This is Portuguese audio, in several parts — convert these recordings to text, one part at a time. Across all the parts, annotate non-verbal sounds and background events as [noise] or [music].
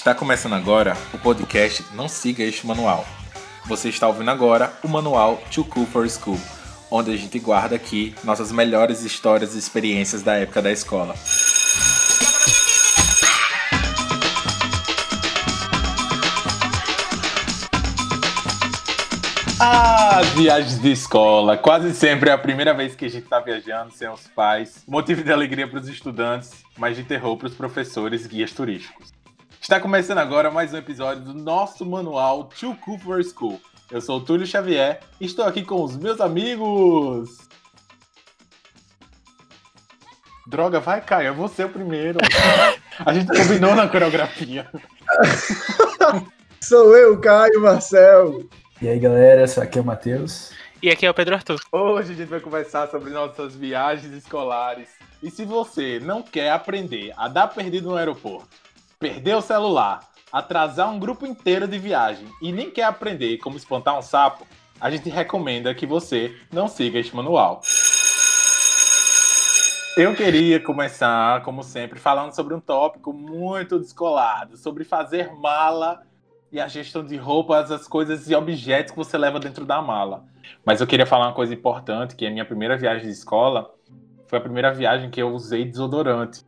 Está começando agora o podcast Não Siga Este Manual. Você está ouvindo agora o manual Too Cool for School, onde a gente guarda aqui nossas melhores histórias e experiências da época da escola. Ah, viagens de escola. Quase sempre é a primeira vez que a gente está viajando sem os pais. Motivo de alegria para os estudantes, mas de terror para os professores e guias turísticos. Está começando agora mais um episódio do nosso manual Too Cool for School. Eu sou o Túlio Xavier e estou aqui com os meus amigos. Droga, vai, Caio, é você o primeiro. [laughs] A gente combinou na coreografia. [laughs] Sou eu, Caio Marcel. E aí, galera, aqui é o Matheus. E aqui é o Pedro Arthur. Hoje a gente vai conversar sobre nossas viagens escolares. E se você não quer aprender a dar perdido no aeroporto, perder o celular, atrasar um grupo inteiro de viagem e nem quer aprender como espantar um sapo, a gente recomenda que você não siga este manual. Eu queria começar, como sempre, falando sobre um tópico muito descolado, sobre fazer mala e a gestão de roupas, as coisas e objetos que você leva dentro da mala. Mas eu queria falar uma coisa importante, que a minha primeira viagem de escola foi a primeira viagem que eu usei desodorante.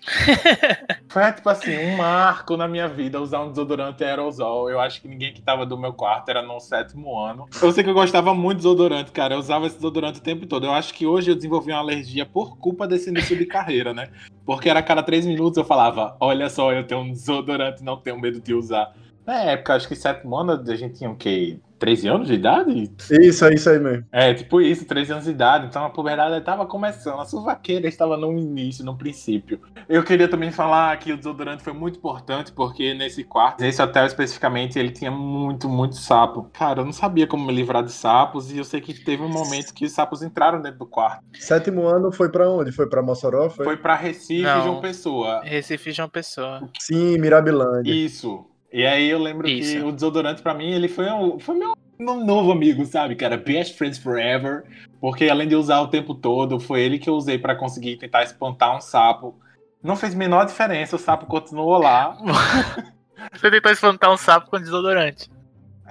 [laughs] foi tipo assim, um marco na minha vida usar um desodorante aerosol. Eu acho que ninguém que tava do meu quarto era no sétimo ano. Eu sei que eu gostava muito de desodorante, cara. Eu usava esse desodorante o tempo todo. Eu acho que hoje eu desenvolvi uma alergia por culpa desse início de carreira, né? Porque era a cada três minutos eu falava: Olha só, eu tenho um desodorante, não tenho medo de usar. Na época, acho que sétimo ano a gente tinha o quê? 13 anos de idade? Isso, é isso aí mesmo. É, tipo isso, 13 anos de idade. Então a puberdade estava começando, a suvaqueira estava no início, no princípio. Eu queria também falar que o desodorante foi muito importante, porque nesse quarto, nesse hotel especificamente, ele tinha muito, muito sapo. Cara, eu não sabia como me livrar de sapos, e eu sei que teve um momento que os sapos entraram dentro do quarto. Sétimo ano foi para onde? Foi para Mossoró? Foi, foi para Recife e João Pessoa. Recife João Pessoa. Sim, Mirabilândia. Isso. E aí eu lembro Isso. que o desodorante para mim, ele foi, um, foi meu um novo amigo, sabe, cara? Best Friends Forever. Porque além de usar o tempo todo, foi ele que eu usei para conseguir tentar espantar um sapo. Não fez menor diferença, o sapo continuou lá. [laughs] Você tentou espantar um sapo com desodorante.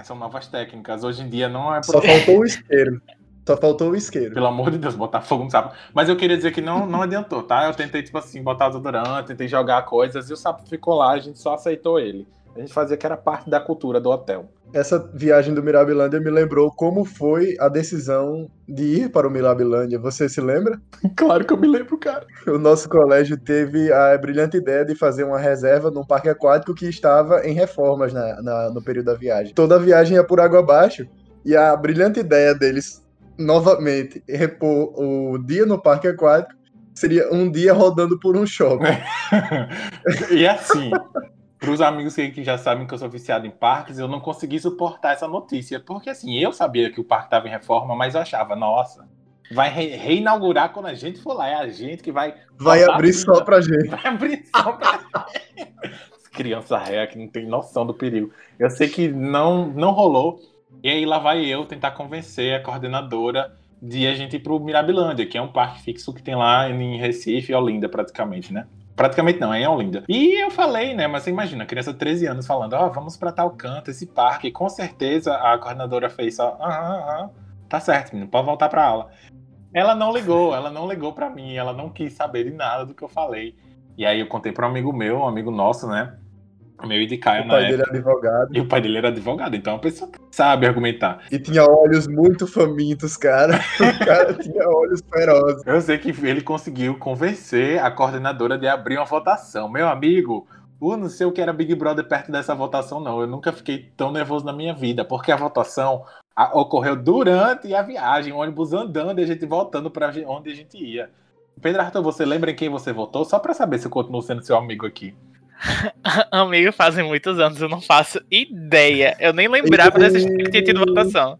São novas técnicas. Hoje em dia não é. Só faltou o isqueiro. Só faltou o isqueiro. Pelo amor de Deus, botar fogo no sapo. Mas eu queria dizer que não, não adiantou, tá? Eu tentei, tipo assim, botar o desodorante, tentei jogar coisas e o sapo ficou lá, a gente só aceitou ele. A gente fazia que era parte da cultura do hotel. Essa viagem do Mirabilândia me lembrou como foi a decisão de ir para o Mirabilândia. Você se lembra? [laughs] Claro que eu me lembro, cara. O nosso colégio teve a brilhante ideia de fazer uma reserva num parque aquático que estava em reformas na, na, no período da viagem. Toda a viagem ia por água abaixo e a brilhante ideia deles, novamente, repor o dia no parque aquático seria um dia rodando por um shopping. [laughs] e assim, para os amigos que, já sabem que eu sou viciado em parques, eu não consegui suportar essa notícia. Porque assim, eu sabia que o parque estava em reforma, mas eu achava, nossa, vai re reinaugurar quando a gente for lá. É a gente que vai. Vai abrir só pra gente. [laughs] Vai abrir só pra [laughs] gente. Criança ré que não tem noção do perigo. Eu sei que não, não rolou. E aí lá vai eu tentar convencer a coordenadora de a gente ir pro Mirabilândia, que é um parque fixo que tem lá em Recife e Olinda, praticamente, né? Praticamente não, é em Olinda. E eu falei, né? Mas você imagina, criança de 13 anos falando, ó, oh, vamos pra tal canto, esse parque. E com certeza a coordenadora fez só, aham, aham, tá certo, menino, pode voltar pra aula. Ela não ligou, ela não ligou pra mim, ela não quis saber de nada do que eu falei. E aí eu contei pra um amigo meu, um amigo nosso, né? Meu e de Caio o pai dele era advogado. E o pai dele era advogado, então é uma pessoa que sabe argumentar. E tinha olhos muito famintos, cara. [laughs] O cara tinha olhos ferozes. Eu sei que ele conseguiu convencer a coordenadora de abrir uma votação. Meu amigo, eu não sei o que era Big Brother perto dessa votação, não. Eu nunca fiquei tão nervoso na minha vida, porque a votação ocorreu durante a viagem, o ônibus andando e a gente voltando para onde a gente ia. Pedro Arthur, você lembra em quem você votou? Só para saber se eu continuo sendo seu amigo aqui. [laughs] Amigo, fazem muitos anos, eu não faço ideia. Eu nem lembrava dessa que tinha tido votação.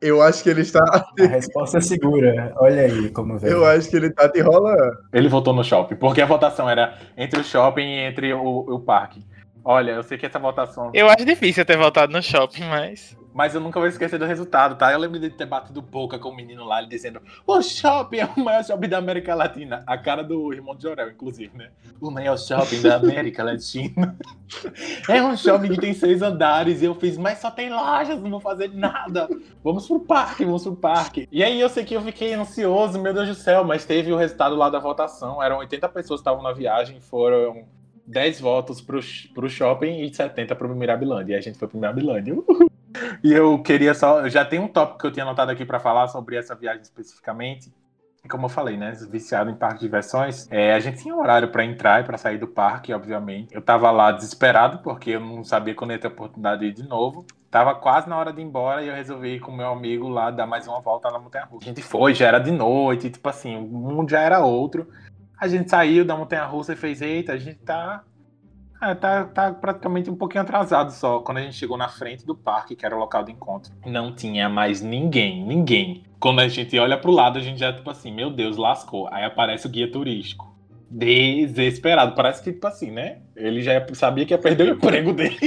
Eu acho que ele está. A resposta é segura. Olha aí como veio. Eu acho que ele tá te enrolando. Ele votou no shopping, porque a votação era entre o shopping e entre o, o parque. Olha, eu sei que essa votação. Eu acho difícil ter votado no shopping, mas. Mas eu nunca vou esquecer do resultado, tá? Eu lembro de ter batido boca com o menino lá, ele dizendo: O shopping é o maior shopping da América Latina. A cara do irmão de Jorel, inclusive, né? O maior shopping da América Latina. [laughs] é um shopping que tem seis andares. E eu fiz, mas só tem lojas, não vou fazer nada. Vamos pro parque, vamos pro parque. E aí eu sei que eu fiquei ansioso, meu Deus do céu, mas teve o resultado lá da votação. Eram 80 pessoas que estavam na viagem, foram 10 votos pro, pro shopping e 70 pro Mirabilândia. E a gente foi pro Mirabilândia. Uhul. E eu queria só. Já tenho um tópico que eu tinha anotado aqui para falar sobre essa viagem especificamente. Como eu falei, né? Viciado em parque de diversões. É, a gente tinha um horário para entrar e para sair do parque, obviamente. Eu tava lá desesperado, porque eu não sabia quando ia ter oportunidade de ir de novo. Tava quase na hora de ir embora e eu resolvi ir com meu amigo lá dar mais uma volta na Montanha Russa. A gente foi, já era de noite, tipo assim, o mundo já era outro. A gente saiu da Montanha Russa e fez, eita, a gente tá é, tá, tá praticamente um pouquinho atrasado só. Quando a gente chegou na frente do parque, que era o local do encontro, não tinha mais ninguém, ninguém. Quando a gente olha pro lado, a gente já, tipo assim, meu Deus, lascou. Aí aparece o guia turístico. Desesperado. Parece que, tipo assim, né? Ele já sabia que ia perder o emprego [laughs] dele.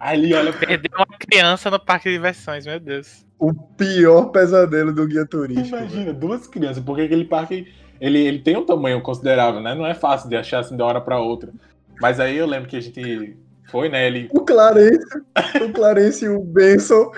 Aí ele olha. Perdeu uma criança no parque de diversões, meu Deus. O pior pesadelo do guia turístico. Imagina, duas crianças, porque aquele parque. Ele, ele tem um tamanho considerável, né? Não é fácil de achar assim de uma hora pra outra. Mas aí eu lembro que a gente foi, né? Ele... O Clarence, o Clarence e o Benson,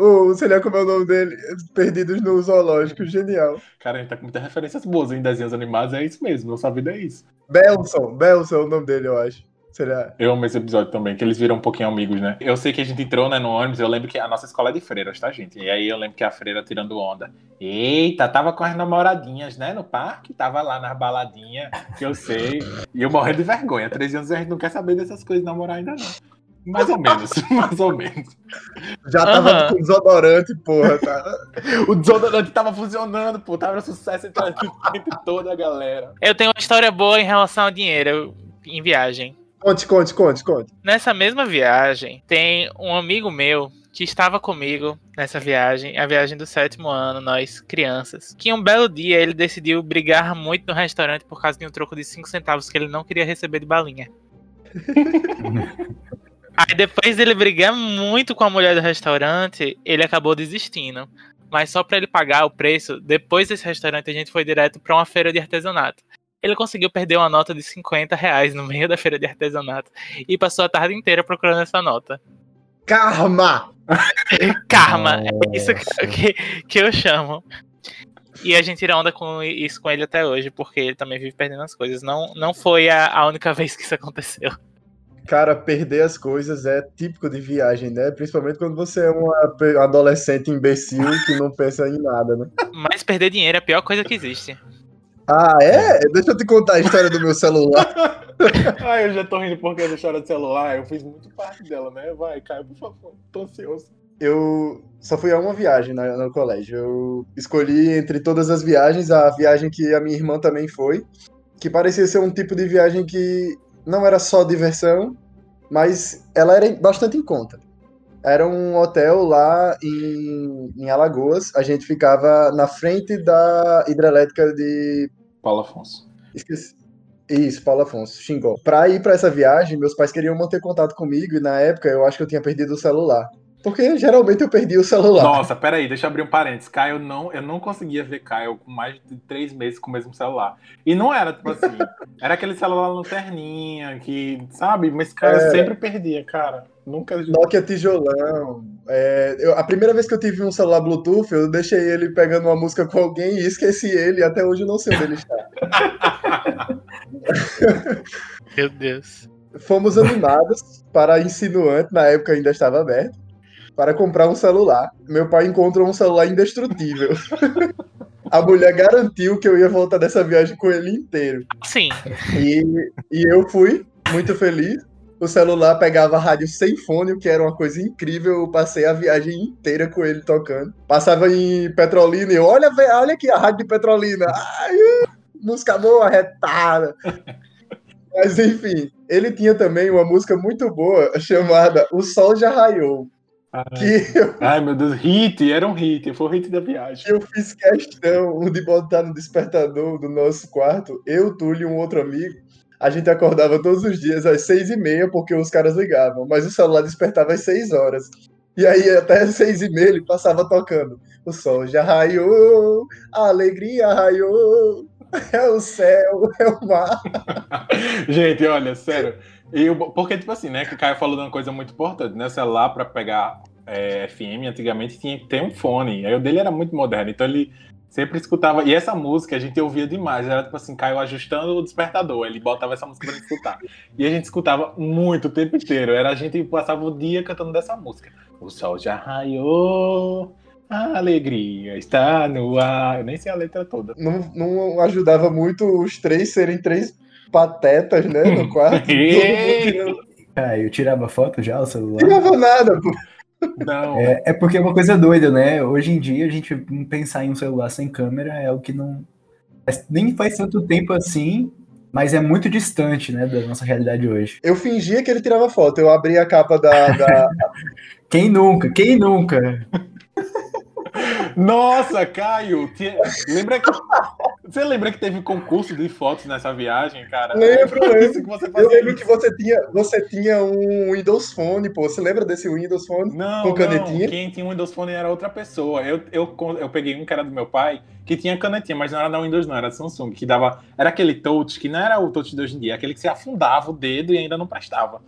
o, sei lá como é o nome dele, perdidos no zoológico, genial. Cara, a gente tá com muitas referências boas em desenhos animados, é isso mesmo, nossa vida é isso. Belson, Belson é o nome dele, eu acho. Será? Eu amo esse episódio também, que eles viram um pouquinho amigos, né? Eu sei que a gente entrou né, no ônibus, eu lembro que a nossa escola é de freiras, tá, gente? E aí eu lembro que a freira tirando onda. Eita, tava com as namoradinhas, né, no parque, tava lá nas baladinhas, que eu sei. E eu morrendo de vergonha. 13 anos a gente não quer saber dessas coisas de namorar ainda não. Mais ou menos, [laughs] mais ou menos. Já tava uhum. com desodorante, porra, tá? o desodorante tava funcionando, pô, tava sucesso entre, entre toda a galera. Eu tenho uma história boa em relação ao dinheiro em viagem. Conte, conte, conte, conte. Nessa mesma viagem, tem um amigo meu que estava comigo nessa viagem, a viagem do sétimo ano, nós crianças. Que um belo dia ele decidiu brigar muito no restaurante por causa de um troco de 5 centavos que ele não queria receber de balinha. [laughs] Aí depois dele brigar muito com a mulher do restaurante, ele acabou desistindo. Mas só para ele pagar o preço, depois desse restaurante a gente foi direto para uma feira de artesanato ele conseguiu perder uma nota de 50 reais no meio da feira de artesanato e passou a tarde inteira procurando essa nota. Karma! [laughs] Karma, Nossa. é isso que, que, eu chamo. E a gente tira onda com isso com ele até hoje, porque ele também vive perdendo as coisas. Não, não foi a, a única vez que isso aconteceu. Cara, perder as coisas é típico de viagem, né? Principalmente quando você é um adolescente imbecil que não pensa em nada, né? Mas perder dinheiro é a pior coisa que existe. Ah, é? Deixa eu te contar a história do meu celular. [laughs] ah, eu já tô rindo porque a história do celular, eu fiz muito parte dela, né? Vai, Caio, por favor. Tô ansioso. Eu só fui a uma viagem no, no colégio. Eu escolhi entre todas as viagens a viagem que a minha irmã também foi, que parecia ser um tipo de viagem que não era só diversão, mas ela era bastante em conta. Era um hotel lá em, em Alagoas. A gente ficava na frente da hidrelétrica de. Paulo Afonso. Esqueci. Isso, Paulo Afonso, Xingó. Pra ir para essa viagem, meus pais queriam manter contato comigo e na época eu acho que eu tinha perdido o celular. Porque geralmente eu perdi o celular. Nossa, peraí, deixa eu abrir um parênteses. Caio não, eu não conseguia ver Caio com mais de três meses com o mesmo celular. E não era, tipo assim, era aquele celular lanterninha, que, sabe? Mas Caio é... sempre perdia, cara. Nunca. Nokia tijolão. É, eu, a primeira vez que eu tive um celular Bluetooth, eu deixei ele pegando uma música com alguém e esqueci ele, e até hoje eu não sei onde ele está. [laughs] Meu Deus. Fomos animados para insinuante, na época ainda estava aberto para comprar um celular. Meu pai encontrou um celular indestrutível. [laughs] A mulher garantiu que eu ia voltar dessa viagem com ele inteiro. Sim. E, e eu fui muito feliz. O celular pegava rádio sem fone, o que era uma coisa incrível. Eu passei a viagem inteira com ele tocando. Passava em Petrolina e eu, olha, olha aqui a rádio de Petrolina. Ai, música boa, retada. [laughs] Mas enfim, ele tinha também uma música muito boa chamada O Sol Já Raiou. Que eu... Ai, meu Deus, hit, era um hit, foi o hit da viagem. Eu fiz questão de botar no despertador do nosso quarto, eu, Túlio e um outro amigo. A gente acordava todos os dias às seis e meia, porque os caras ligavam, mas o celular despertava às seis horas. E aí até seis e meia ele passava tocando. O sol já raiou, a alegria raiou, é o céu, é o mar. [laughs] Gente, olha, sério. Eu, porque, tipo assim, né, que o Caio falou de uma coisa muito importante, né? O celular para pegar é, FM, antigamente tinha que ter um fone. Aí o dele era muito moderno, então ele sempre escutava. E essa música a gente ouvia demais. Era tipo assim, Caio ajustando o despertador. Ele botava essa música pra escutar. E a gente escutava muito o tempo inteiro. Era a gente passava o dia cantando dessa música. O sol já raiou. A alegria está no ar. Eu nem sei a letra toda. Não, não ajudava muito os três serem três patetas, né? No quarto. Todo mundo Ah, eu tirava foto já, o celular. tirava nada, pô. Não. É, é porque é uma coisa doida, né? Hoje em dia, a gente pensar em um celular sem câmera é o que não. Nem faz tanto tempo assim, mas é muito distante, né, da nossa realidade hoje. Eu fingia que ele tirava foto. Eu abri a capa da. da- [laughs] Quem nunca? Quem nunca? Nossa, Caio! Lembra que. Você lembra que teve concurso de fotos nessa viagem, cara? Lembro, lembro. isso que você Eu fazia lembro isso. que você tinha, você tinha um Windows Phone, pô. Você lembra desse Windows Phone? Não, com canetinha? não, quem tinha um Windows Phone era outra pessoa. Eu, eu, eu peguei um que era do meu pai, que tinha canetinha, mas não era da Windows, não, era da Samsung, que dava. Era aquele touch, que não era o touch de hoje em dia, aquele que você afundava o dedo e ainda não prestava.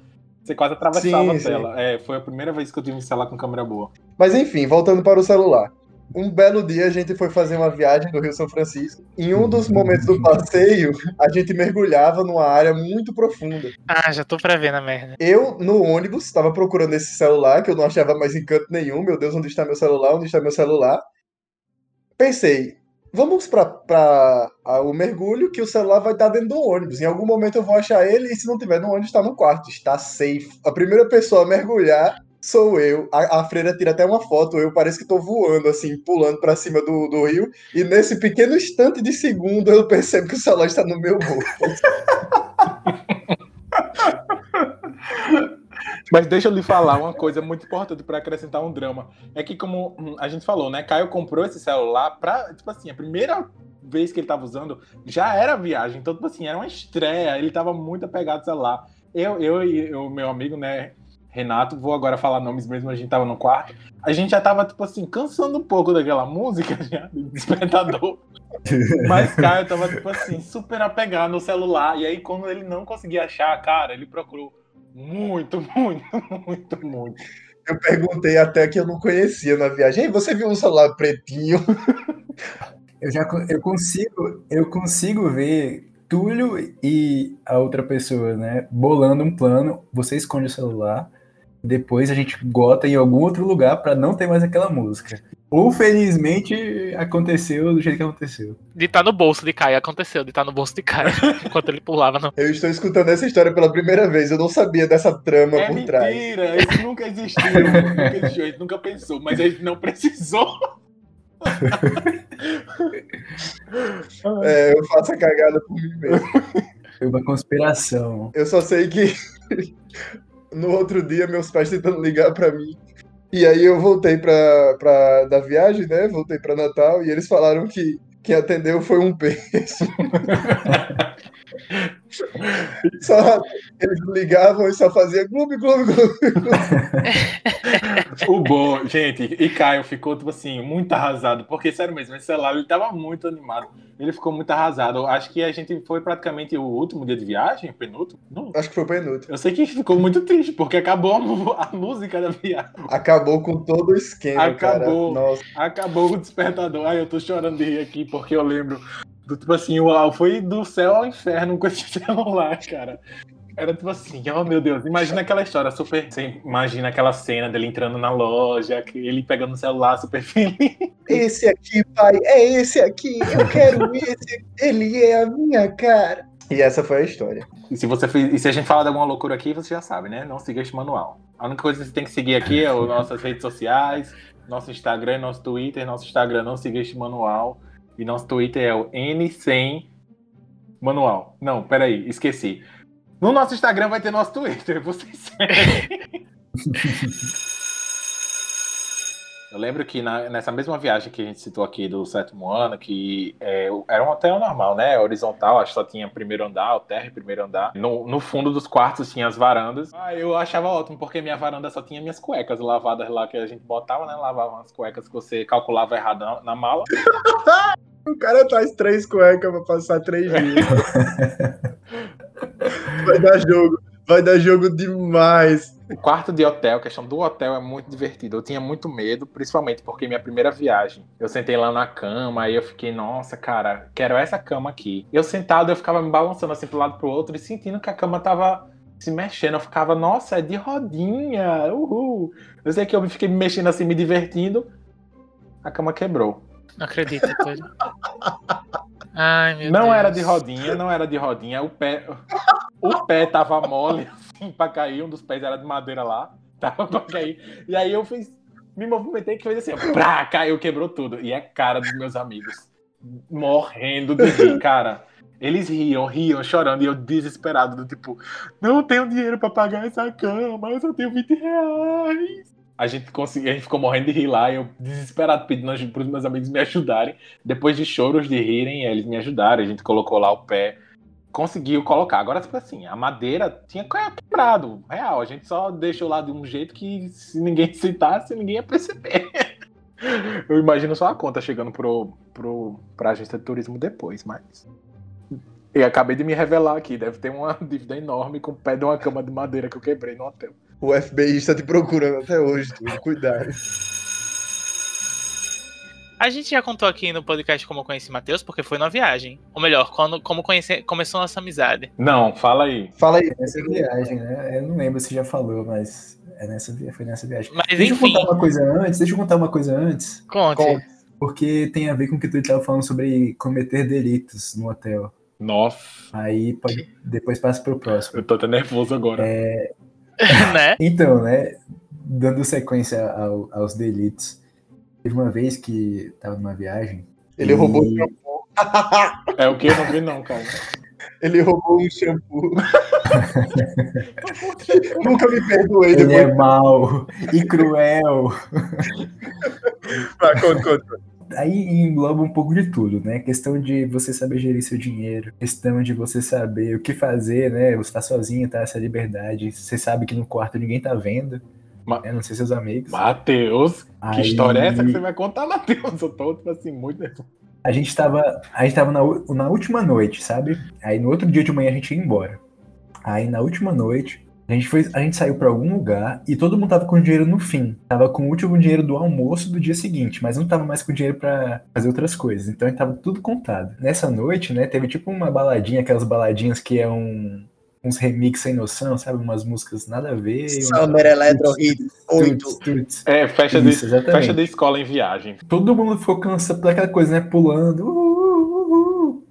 Você quase atravessava Sim, a sim. tela. É, foi a primeira vez que eu tive um celular com câmera boa. Mas enfim, voltando para o celular. Um belo dia a gente foi fazer uma viagem do Rio São Francisco. Em um dos momentos do passeio, a gente mergulhava numa área muito profunda. Ah, já tô prevendo a merda. Eu, no ônibus, estava procurando esse celular, que eu não achava mais em canto nenhum. Meu Deus, onde está meu celular? Onde está meu celular? Pensei, vamos para o mergulho, que o celular vai estar dentro do ônibus. Em algum momento eu vou achar ele, e se não tiver no ônibus, está no quarto. Está safe. A primeira pessoa a mergulhar sou eu. A, a freira tira até uma foto. Eu parece que estou voando, assim, pulando para cima do, do rio. E nesse pequeno instante de segundo, eu percebo que o celular está no meu bolso. [laughs] Mas deixa eu lhe falar uma coisa muito importante para acrescentar um drama. É que, como hum, a gente falou, né? Caio comprou esse celular pra, tipo assim, a primeira vez que ele tava usando já era viagem. Então, tipo assim, era uma estreia. Ele tava muito apegado ao celular. Eu, eu e o meu amigo, né, Renato, vou agora falar nomes mesmo, a gente tava no quarto. A gente já tava, tipo assim, cansando um pouco daquela música, [laughs] já, do despertador. [laughs] Mas Caio tava, tipo assim, super apegado no celular. E aí, quando ele não conseguia achar, cara, ele procurou muito, [laughs] muito, muito, muito. Eu perguntei até que eu não conhecia na viagem. Ei, você viu um celular pretinho? Eu já eu consigo, eu consigo ver Túlio e a outra pessoa, né, bolando um plano. Você esconde o celular, depois a gente gota em algum outro lugar pra não ter mais aquela música. Ou felizmente aconteceu do jeito que aconteceu. De estar no bolso de Caio, aconteceu, de estar no bolso de Caio, [laughs] enquanto ele pulava no. Eu estou escutando essa história pela primeira vez. Eu não sabia dessa trama É por trás. mentira, isso nunca existiu, nunca existiu, a gente nunca pensou, mas a gente não precisou. É, eu faço a cagada por mim mesmo. Foi uma conspiração. Eu só sei que no outro dia meus pais tentando ligar pra mim. E aí eu voltei pra, pra, da viagem, né? Voltei pra Natal e eles falaram que quem atendeu foi um [laughs] peixe. [laughs] Só, eles ligavam e só fazia gloob, gloob, gloob. O bom, gente, e Caio ficou, tipo assim, muito arrasado, porque, sério mesmo, esse celular, ele tava muito animado, ele ficou muito arrasado. Acho que a gente foi praticamente o último dia de viagem, penúltimo? Não. Acho que foi o penúltimo. Eu sei que ficou muito triste, porque acabou a, a música da viagem. Acabou com todo o esquema, Acabou. cara. Nossa. Acabou o despertador. Ai, eu tô chorando de rir aqui, porque eu lembro do tipo assim, uau, foi do céu ao inferno com esse [laughs] celular, cara. Era tipo assim, oh meu Deus, imagina aquela história super. Você imagina aquela cena dele entrando na loja, ele pegando o celular super feliz. Esse aqui, pai, é esse aqui. Eu quero esse. Ele é a minha cara. E essa foi a história. E se, você fez, e se a gente falar de alguma loucura aqui, você já sabe, né? Não siga este manual. A única coisa que você tem que seguir aqui é as nossas redes sociais, nosso Instagram, nosso Twitter. Nosso Instagram não siga este manual. E nosso Twitter é o N100 Manual. Não, peraí, esqueci. No nosso Instagram vai ter nosso Twitter, vocês. Eu lembro que na- nessa mesma viagem que a gente citou aqui do sétimo ano, que é, era um hotel normal, né? Horizontal, acho que só tinha primeiro andar, o terra e primeiro andar. No, no fundo dos quartos tinha as varandas. Ah, eu achava ótimo, porque minha varanda só tinha minhas cuecas lavadas lá que a gente botava, né? Lavava as cuecas que você calculava errado na, na mala. [laughs] O cara traz três cuecas pra passar três dias. [laughs] Vai dar jogo. Vai dar jogo demais. O quarto de hotel, a questão do hotel é muito divertido. Eu tinha muito medo, principalmente porque minha primeira viagem, eu sentei lá na cama, aí eu fiquei, nossa, cara, quero essa cama aqui. Eu sentado, eu ficava me balançando assim pro lado pro outro e sentindo que a cama tava se mexendo. Eu ficava, nossa, é de rodinha, uhul. Eu sei que eu fiquei me mexendo assim, me divertindo. A cama quebrou. Não acredito. Ai, meu não Deus. era de rodinha, não era de rodinha. O pé, o pé tava mole assim pra cair. Um dos pés era de madeira lá, tava pra cair. E aí eu fiz, me movimentei que fez assim, ó, prá, caiu, quebrou tudo. E é cara dos meus amigos morrendo de rir, cara. Eles riam, riam, chorando, e eu desesperado, do tipo, não tenho dinheiro pra pagar essa cama, eu só tenho 20 reais. A gente conseguiu, a gente ficou morrendo de rir lá, eu desesperado pedindo ajuda pros meus amigos me ajudarem. Depois de choros de rirem, eles me ajudaram, a gente colocou lá o pé, conseguiu colocar. Agora, tipo assim, a madeira tinha quebrado, real. A gente só deixou lá de um jeito que se ninguém [laughs] citasse, ninguém ia perceber. [laughs] Eu imagino só a conta chegando pro, pro, pra agência de turismo depois, mas. E acabei de me revelar aqui, deve ter uma dívida enorme com o pé de uma cama de madeira que eu quebrei no hotel. O FBI está te procurando até hoje, tudo. Cuidado. A gente já contou aqui no podcast como eu conheci Matheus, porque foi numa viagem. Ou melhor, quando, como conhece, começou nossa amizade. Não, fala aí. Fala aí. Nessa viagem, né? Eu não lembro se já falou, mas é nessa, foi nessa viagem. Mas Deixa eu enfim, contar uma coisa antes, deixa eu contar uma coisa antes, conte. Conte. porque tem a ver com o que tu estava falando sobre cometer delitos no hotel. Nossa, Aí pode, depois passa pro próximo. eu tô até nervoso agora. [laughs] né? Então, né, dando sequência ao- aos delitos, teve uma vez que tava numa viagem. Ele e- roubou um shampoo. É o que eu não vi, não, cara. Ele roubou um shampoo. [laughs] Nunca me perdoei Ele depois. é mau e cruel. Vai, conta, conta. Aí engloba um pouco de tudo, né? Questão de você saber gerir seu dinheiro, questão de você saber o que fazer, né? Você tá sozinho, tá? Essa liberdade. Você sabe que no quarto ninguém tá vendo. Ma- né? Não sei seus amigos. Matheus, que Aí- história é essa que você vai contar, Matheus? Eu tô, tipo assim, muito. A gente tava, a gente tava na, na última noite, sabe? Aí no outro dia de manhã a gente ia embora. Aí na última noite, a gente, foi, a gente saiu pra algum lugar e todo mundo tava com dinheiro no fim. Tava com o último dinheiro do almoço do dia seguinte, mas não tava mais com dinheiro pra fazer outras coisas. Então a gente tava tudo contado. Nessa noite, né, teve tipo uma baladinha, aquelas baladinhas que é um. Uns remix sem noção, sabe? Umas músicas nada a ver. e uma- Summer Electro Hit Tuts, 8. tuts. É, de, Isso, exatamente. festa de escola em viagem. todo mundo ficou cansado daquela coisa, né? Pulando,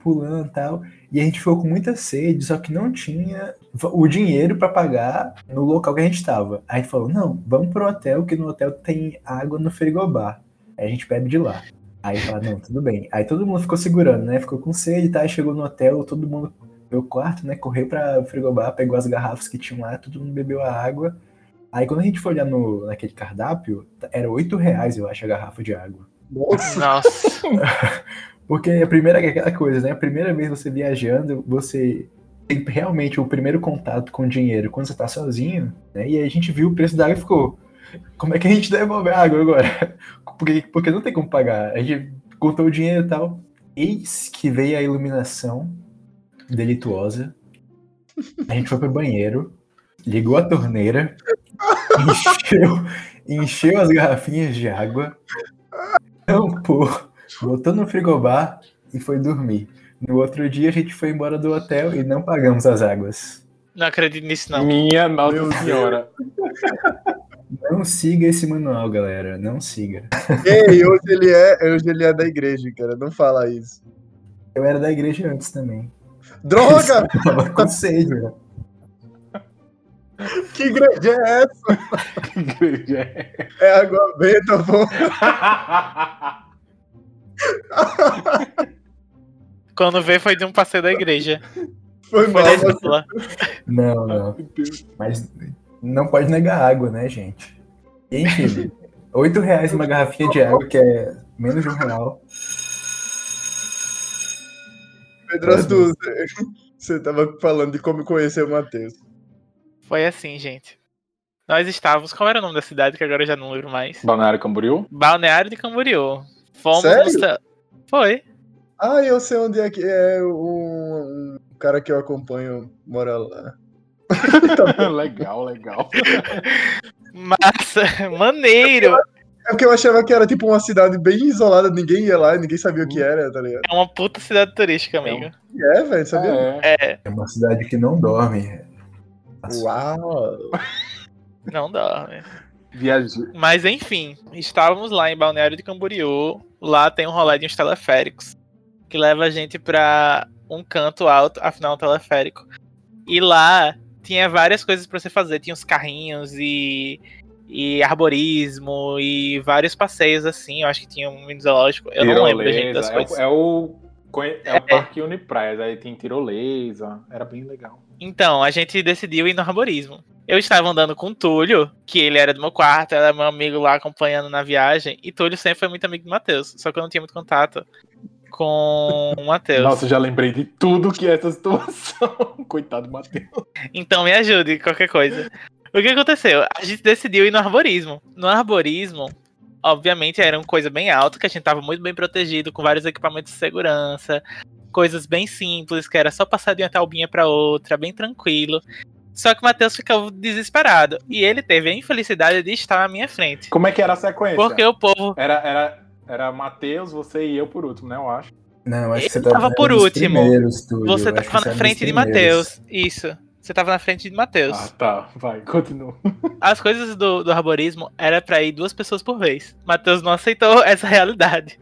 pulando e tal. E a gente ficou com muita sede, só que não tinha o dinheiro para pagar no local que a gente estava. Aí a gente falou: não, vamos pro hotel, que no hotel tem água no frigobar. Aí a gente bebe de lá. Aí fala, não, tudo bem. Aí todo mundo ficou segurando, né? Ficou com sede e tal. Aí chegou no hotel, todo mundo meu quarto, né? Correu pra frigobar, pegou as garrafas que tinham lá, todo mundo bebeu a água. Aí quando a gente foi olhar no, naquele cardápio, era 8 reais, eu acho, a garrafa de água. Nossa, Nossa. [laughs] Porque a primeira é aquela coisa, né? A primeira vez você viajando, você tem realmente o primeiro contato com o dinheiro quando você tá sozinho, né? E aí a gente viu o preço da água e ficou. Como é que a gente devolve a água agora? [laughs] Porque, porque não tem como pagar. A gente contou o dinheiro e tal. Eis que veio a iluminação delituosa. A gente foi pro banheiro, ligou a torneira, [laughs] encheu, encheu as garrafinhas de água, tampou, botou no frigobar e foi dormir. No outro dia a gente foi embora do hotel e não pagamos as águas. Não acredito nisso, não. Minha Nossa. Senhora. Não siga esse manual, galera. Não siga. Ei, hoje ele, é, hoje ele é da igreja, cara. Não fala isso. Eu era da igreja antes também. Droga! [laughs] Tava com sede, né? que igreja é essa? Que igreja é? É água benta, pô. [laughs] [laughs] Quando vê, foi de um passeio da igreja. Foi Foi mal. da. Não, não. Mas não pode negar água, né, gente? Enfim, [laughs] 8 reais uma garrafinha de água, que é menos de um real. Pedro [laughs] você tava falando de como conhecer o Matheus. Foi assim, gente. Nós estávamos. Qual era o nome da cidade que agora eu já não lembro mais? Balneário Camboriú? Balneário de Camboriú. Fomos Sério? no ce- Foi. Ah, eu sei onde é que é um, um cara que eu acompanho mora lá. [laughs] legal, legal. [laughs] Massa, maneiro. É porque eu achava que era tipo uma cidade bem isolada, ninguém ia lá, ninguém sabia o que era, tá ligado? É uma puta cidade turística, amigo. É, velho, sabia? É. É, É uma cidade que não dorme. Uau! não dorme. Viajei. Mas enfim, estávamos lá em Balneário de Camboriú. Lá tem um rolê de uns teleféricos que leva a gente pra um canto alto, afinal um teleférico. E lá tinha várias coisas pra você fazer, tinha uns carrinhos e e arborismo e vários passeios assim. Eu acho que tinha um mini zoológico. Eu não lembro gente, das Tirolesa. coisas. É, o- é o, é É. o Parque Unipraias, aí tem tirolesa. Era bem legal. Então, a gente decidiu ir no arborismo. Eu estava andando com o Túlio, que ele era do meu quarto, era meu amigo lá acompanhando na viagem, e Túlio sempre foi muito amigo do Matheus, só que eu não tinha muito contato com o Matheus. Nossa, já lembrei de tudo que é essa situação. [laughs] Coitado do Matheus. Então me ajude, qualquer coisa. O que aconteceu? A gente decidiu ir no arborismo. No arborismo, obviamente, era uma coisa bem alta, que a gente tava muito bem protegido, com vários equipamentos de segurança, coisas bem simples, que era só passar de uma talbinha pra outra, bem tranquilo. Só que o Matheus ficava desesperado. E ele teve a infelicidade de estar na minha frente. Como é que era a sequência? Porque o povo. Era, era, era Matheus, você e eu por último, né? Eu acho. Não, acho que você Ele tava tava por nos último. primeiros, Túlio. Você tava era na nos frente de. Matheus. Isso. Você tava na frente de Matheus. Ah, tá. Vai, continua. [laughs] As coisas do, do arborismo era pra ir duas pessoas por vez. Matheus não aceitou [laughs] essa realidade.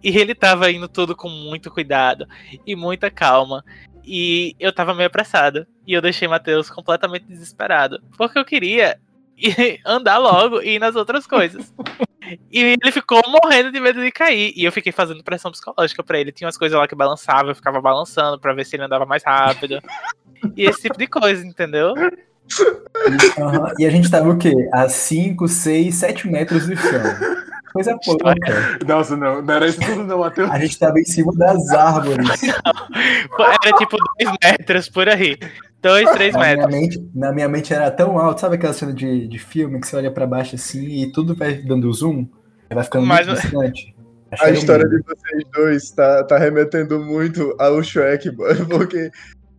E ele tava indo tudo com muito cuidado e muita calma. E eu tava meio apressado. E eu deixei Matheus completamente desesperado. Porque eu queria [laughs] andar logo e ir nas outras coisas. E ele ficou morrendo de medo de cair. E eu fiquei fazendo pressão psicológica pra ele. Tinha umas coisas lá que balançavam, eu ficava balançando pra ver se ele andava mais rápido. E esse tipo de coisa, entendeu? Aham, E a gente tava o quê? A 5, 6, 7 metros do chão. Coisa pouca. Nossa, não, não era isso tudo não, Matheus. A gente tava em cima das árvores. Era tipo dois metros por aí. Dois, três Na minha, metros. mente, na minha mente era tão alto, sabe aquela cena de, de filme que você olha pra baixo assim e tudo vai dando zoom? Vai ficando Mas- muito distante. Acho A história um- de vocês dois tá, tá remetendo muito ao Shrek, mano, porque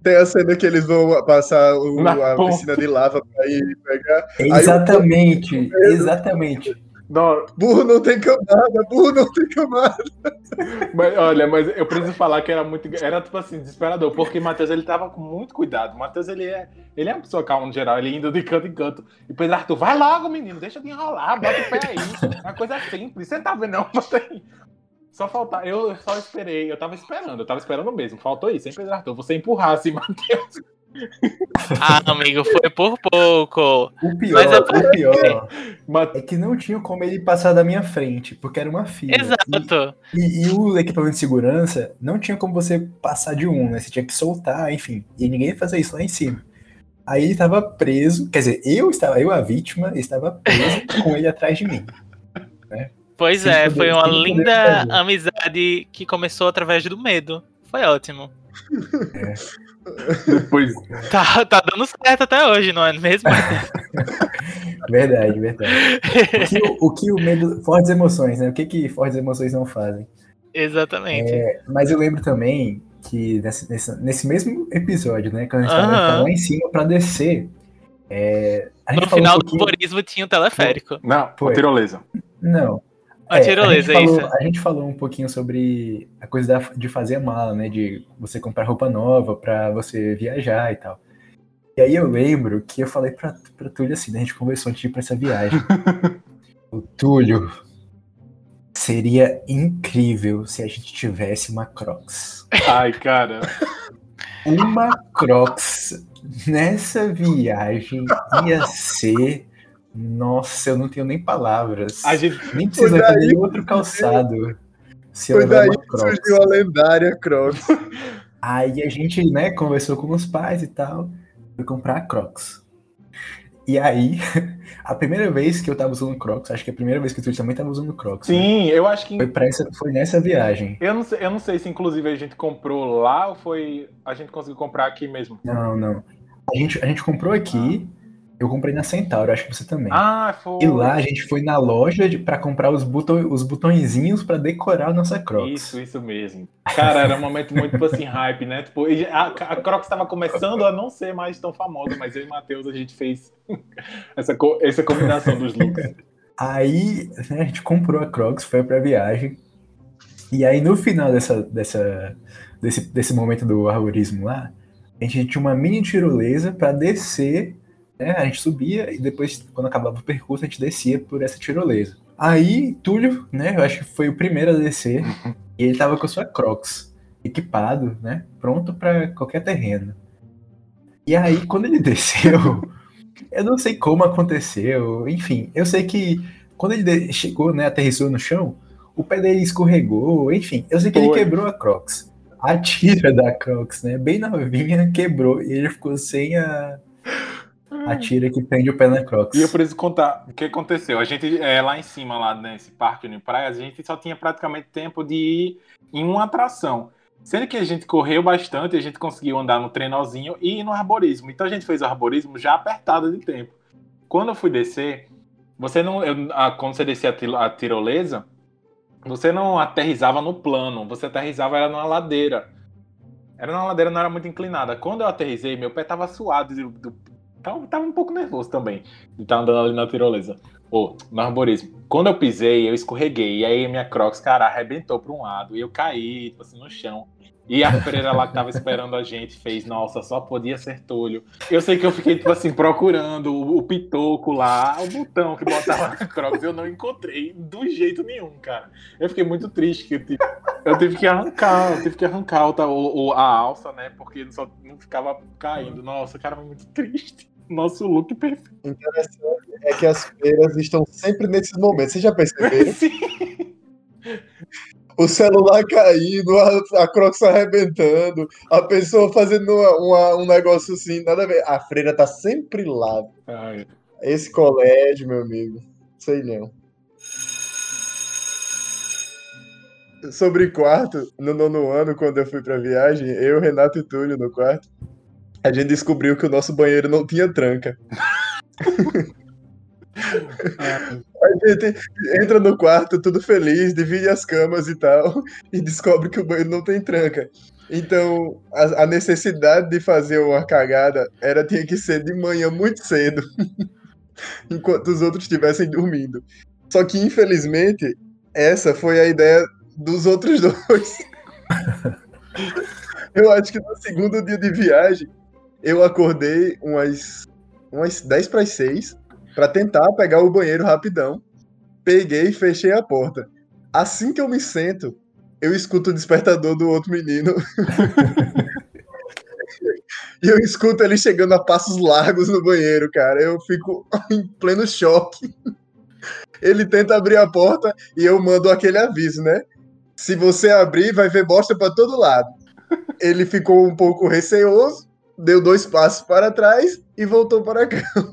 tem a cena que eles vão passar o- a ponta. piscina de lava pra ir pegar. Exatamente, exatamente. Não, Burro não tem camada, burro não tem camada. mas, olha, mas eu preciso falar que era muito. Era tipo assim, desesperador, porque Matheus ele tava com muito cuidado. Matheus ele é, ele é uma pessoa calma no geral, ele indo de canto em canto. E Pedro Arthur, vai logo, menino, deixa de enrolar, bota o pé aí. É uma coisa simples. Você tá vendo, não? Bota aí. Só faltar, eu só esperei, eu tava esperando, eu tava esperando mesmo. Faltou isso, hein, Pedro Arthur? Você empurrasse [laughs] Matheus. Ah, amigo, foi por pouco. O pior, Mas é o pior é que não tinha como ele passar da minha frente, porque era uma fila. Exato. E, e o equipamento de segurança não tinha como você passar de um, né? Você tinha que soltar, enfim. E ninguém ia fazer isso lá em cima. Aí ele estava preso, quer dizer, eu estava, eu a vítima, estava preso [laughs] com ele atrás de mim. Pois é, poder- foi uma linda amizade que começou através do medo. Foi ótimo. Depois. [laughs] Tá, tá dando certo até hoje, não é mesmo? [laughs] Verdade, verdade. O que o, o que o medo. Fortes emoções, né? O que, que fortes emoções não fazem? Exatamente. Mas eu lembro também que nesse, nesse, nesse mesmo episódio, né? Quando a gente Aham. tava lá em cima pra descer. é, a gente No falou final um do pouquinho- arborismo tinha um teleférico. Não, Foi. tirolesa. Não. A É, tirolesa, a gente, isso. falou, a gente falou um pouquinho sobre a coisa da- de fazer a mala, né? De você comprar roupa nova pra você viajar e tal. E aí eu lembro que eu falei pra, pra Túlio assim, né? A gente conversou antes de ir pra essa viagem. [laughs] o Túlio, seria incrível se a gente tivesse uma Crocs. Ai, cara. Uma Crocs nessa viagem ia ser. Nossa, eu não tenho nem palavras. A gente. Nem precisa daí outro calçado. Se Foi daí que surgiu a lendária Crocs. Aí a gente, né, conversou com os pais e tal, foi comprar a Crocs. E aí, [laughs] a primeira vez que eu tava usando Crocs, acho que a primeira vez que Túlio também tava usando Crocs. né? Sim, eu acho que. Foi, pra essa, foi nessa viagem. Eu não, sei, eu não sei se inclusive a gente comprou lá ou foi. A gente conseguiu comprar aqui mesmo. Não, não. A gente, a gente comprou aqui, eu comprei na Centauro, acho que você também. Ah, foi. E lá a gente foi na loja pra comprar os, botão, os botõezinhos pra decorar a nossa Crocs. Isso, isso mesmo. Cara, era um momento muito tipo assim, hype, né? Tipo, a, a Crocs estava começando a não ser mais tão famosa, mas eu e o Matheus a gente fez [laughs] essa, essa combinação dos looks. Aí né, a gente comprou a Crocs, foi pra viagem. E aí no final dessa, dessa, desse, desse momento do arborismo lá, a gente tinha uma mini tirolesa pra descer. Né, a gente subia e depois, quando acabava o percurso, a gente descia por essa tirolesa. Aí, Túlio, né, eu acho que foi o primeiro a descer, e ele tava com a sua Crocs, equipado, né, pronto pra qualquer terreno. E aí, quando ele [laughs] desceu, eu não sei como aconteceu, enfim, eu sei que quando ele chegou, né, aterrissou no chão, o pé dele escorregou, enfim, eu sei que ele Foi. quebrou a Crocs. A tira da Crocs, né, bem novinha, quebrou e ele ficou sem a, a tira que prende o pé na Crocs. E eu preciso contar o que aconteceu. A gente, é, lá em cima, lá nesse parque União Praia, a gente só tinha praticamente tempo de ir em uma atração. Sendo que a gente correu bastante, a gente conseguiu andar no trenozinho e ir no arborismo. Então a gente fez o arborismo já apertado de tempo. Quando eu fui descer, você não. eu- a- quando você descia a, tiro- a tirolesa, você não aterrizava no plano, você aterrizava era numa ladeira. Era numa ladeira, não era muito inclinada. Quando eu aterrisei, meu pé tava suado. Do, do- tava, tava um pouco nervoso também de estar andando ali na tirolesa. Ou no arborismo. Quando eu pisei, eu escorreguei. E aí minha Crocs, cara, arrebentou para um lado. E eu caí, tipo assim, no chão. E a freira lá que tava esperando a gente fez, nossa, só podia ser Túlio. Eu sei que eu fiquei, tipo assim, procurando o, o pitoco lá, o botão que botava na Crocs. Eu não encontrei do jeito nenhum, cara. Eu fiquei muito triste que eu tive, eu tive que arrancar, eu tive que arrancar o- o- a alça, né? Porque só não ficava caindo. Nossa, cara, foi muito triste. Nosso look perfeito. Interessante é que as feiras estão sempre nesses momentos. Vocês já perceberam? [laughs] Sim. O celular caindo, a, a Crocs arrebentando, a pessoa fazendo uma- uma- um negócio assim, nada a ver. A freira tá sempre lá. Ai, Esse colégio, meu amigo. Sei não. Sobre quarto, no nono ano, quando eu fui pra viagem, eu, Renato e Túlio no quarto, a gente descobriu que o nosso banheiro não tinha tranca. [laughs] A gente entra no quarto, tudo feliz, divide as camas e tal, e descobre que o banheiro não tem tranca. Então, a, a necessidade de fazer uma cagada era tinha que ser de manhã muito cedo, [laughs] enquanto os outros estivessem dormindo. Só que, infelizmente, essa foi a ideia dos outros [laughs] dois. Eu acho que no segundo dia de viagem, eu acordei umas, umas 10 para as 6 para tentar pegar o banheiro rapidão. Peguei e fechei a porta. Assim que eu me sento, eu escuto o despertador do outro menino. [laughs] e eu escuto ele chegando a passos largos no banheiro, cara. Eu fico [laughs] em pleno choque. Ele tenta abrir a porta e eu mando aquele aviso, né? Se você abrir, vai ver bosta para todo lado. Ele ficou um pouco receoso, deu dois passos para trás e voltou para a cama.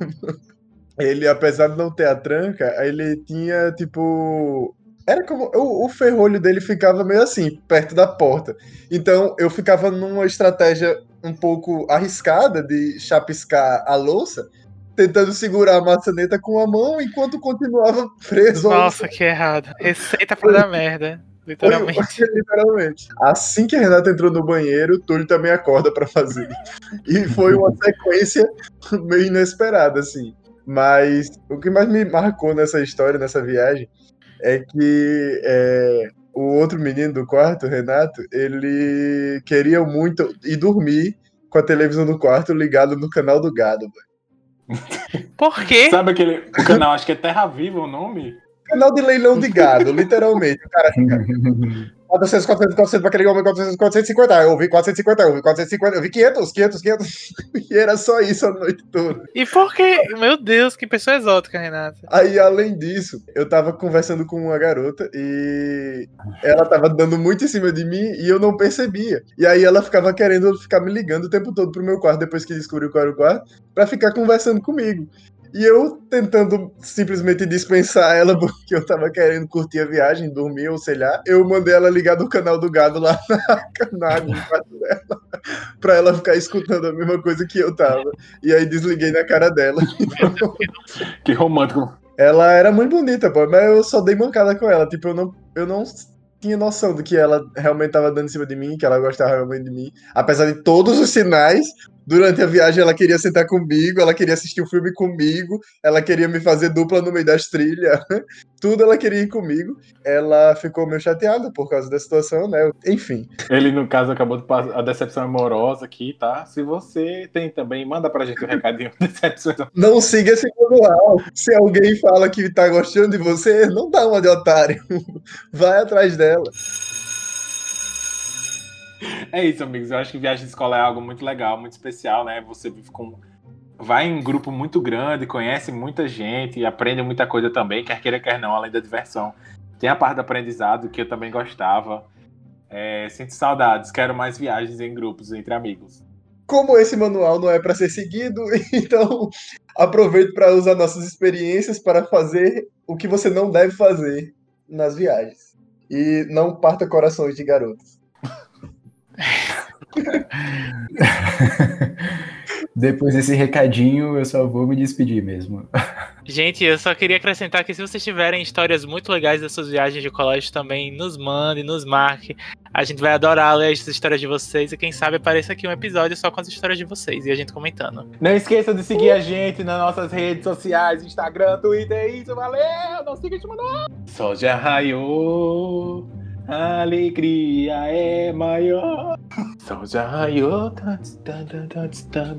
Ele, apesar de não ter a tranca, ele tinha tipo. Era como. O, o ferrolho dele ficava meio assim, perto da porta. Então eu ficava numa estratégia um pouco arriscada de chapiscar a louça, tentando segurar a maçaneta com a mão enquanto continuava preso Nossa, que errado. Receita pra dar merda. Literalmente. foi- [laughs] Literalmente. Assim que a Renata entrou no banheiro, o Túlio também acorda pra fazer. E foi uma sequência meio inesperada, assim. Mas o que mais me marcou nessa história, nessa viagem, é que é, o outro menino do quarto, Renato, ele queria muito ir dormir com a televisão do quarto ligada no canal do gado. [laughs] Por quê? Sabe aquele canal, acho que é Terra Viva o nome? Canal de leilão de gado, literalmente. O cara 400, 400, 400 para aquele homem, 400, 450. Eu vi 450, eu vi 450, eu vi 500, 500, 500. E era só isso a noite toda. E por quê? Meu Deus, que pessoa exótica, Renata. Aí, além disso, eu tava conversando com uma garota e ela tava dando muito em cima de mim e eu não percebia. E aí ela ficava querendo ficar me ligando o tempo todo pro meu quarto, depois que descobriu qual era o quarto, pra ficar conversando comigo. E eu tentando simplesmente dispensar ela [laughs] porque eu tava querendo curtir a viagem, dormir ou sei lá, eu mandei ela ligar do canal do gado lá na, [laughs] na dela pra ela ficar escutando a mesma coisa que eu tava. E aí desliguei na cara dela. [laughs] Que romântico. Ela era muito bonita, pô, mas eu só dei mancada com ela. Tipo, eu não, eu não tinha noção do que ela realmente tava dando em cima de mim, que ela gostava realmente de mim. Apesar de todos os sinais, durante a viagem ela queria sentar comigo, ela queria assistir o um filme comigo, ela queria me fazer dupla no meio das trilhas. [laughs] Tudo ela queria ir comigo. Ela ficou meio chateada por causa da situação, né? Enfim. Ele, no caso, acabou de passar a decepção amorosa aqui, tá? Se você tem também, manda pra gente um recadinho de decepção. Não siga esse manual. Se alguém fala que tá gostando de você, não dá uma de otário. [laughs] Vai atrás dela. É isso, amigos. Eu acho que viagem de escola é algo muito legal, muito especial, né? Você vive com. Vai em grupo muito grande, conhece muita gente aprende muita coisa também, quer queira, quer não, além da diversão. Tem a parte do aprendizado que eu também gostava. É, sinto saudades, quero mais viagens em grupos entre amigos. Como esse manual não é para ser seguido, [laughs] então aproveito para usar nossas experiências para fazer o que você não deve fazer nas viagens. E não parta corações de garotos. [laughs] Depois desse recadinho, eu só vou me despedir mesmo. Gente, eu só queria acrescentar que se vocês tiverem histórias muito legais das suas viagens de colégio também, nos mande, nos marque. A gente vai adorar ler as histórias de vocês e quem sabe apareça aqui um episódio só com as histórias de vocês e a gente comentando. Não esqueça de seguir a gente nas nossas redes sociais, Instagram, Twitter, isso, valeu! Não siga de mandar! Só já raiou. A alegria é maior. Sol já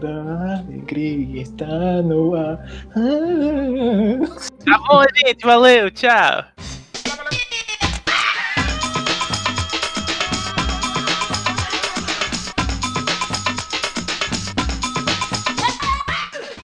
a alegria está no ar. Tá bom, gente, valeu, tchau.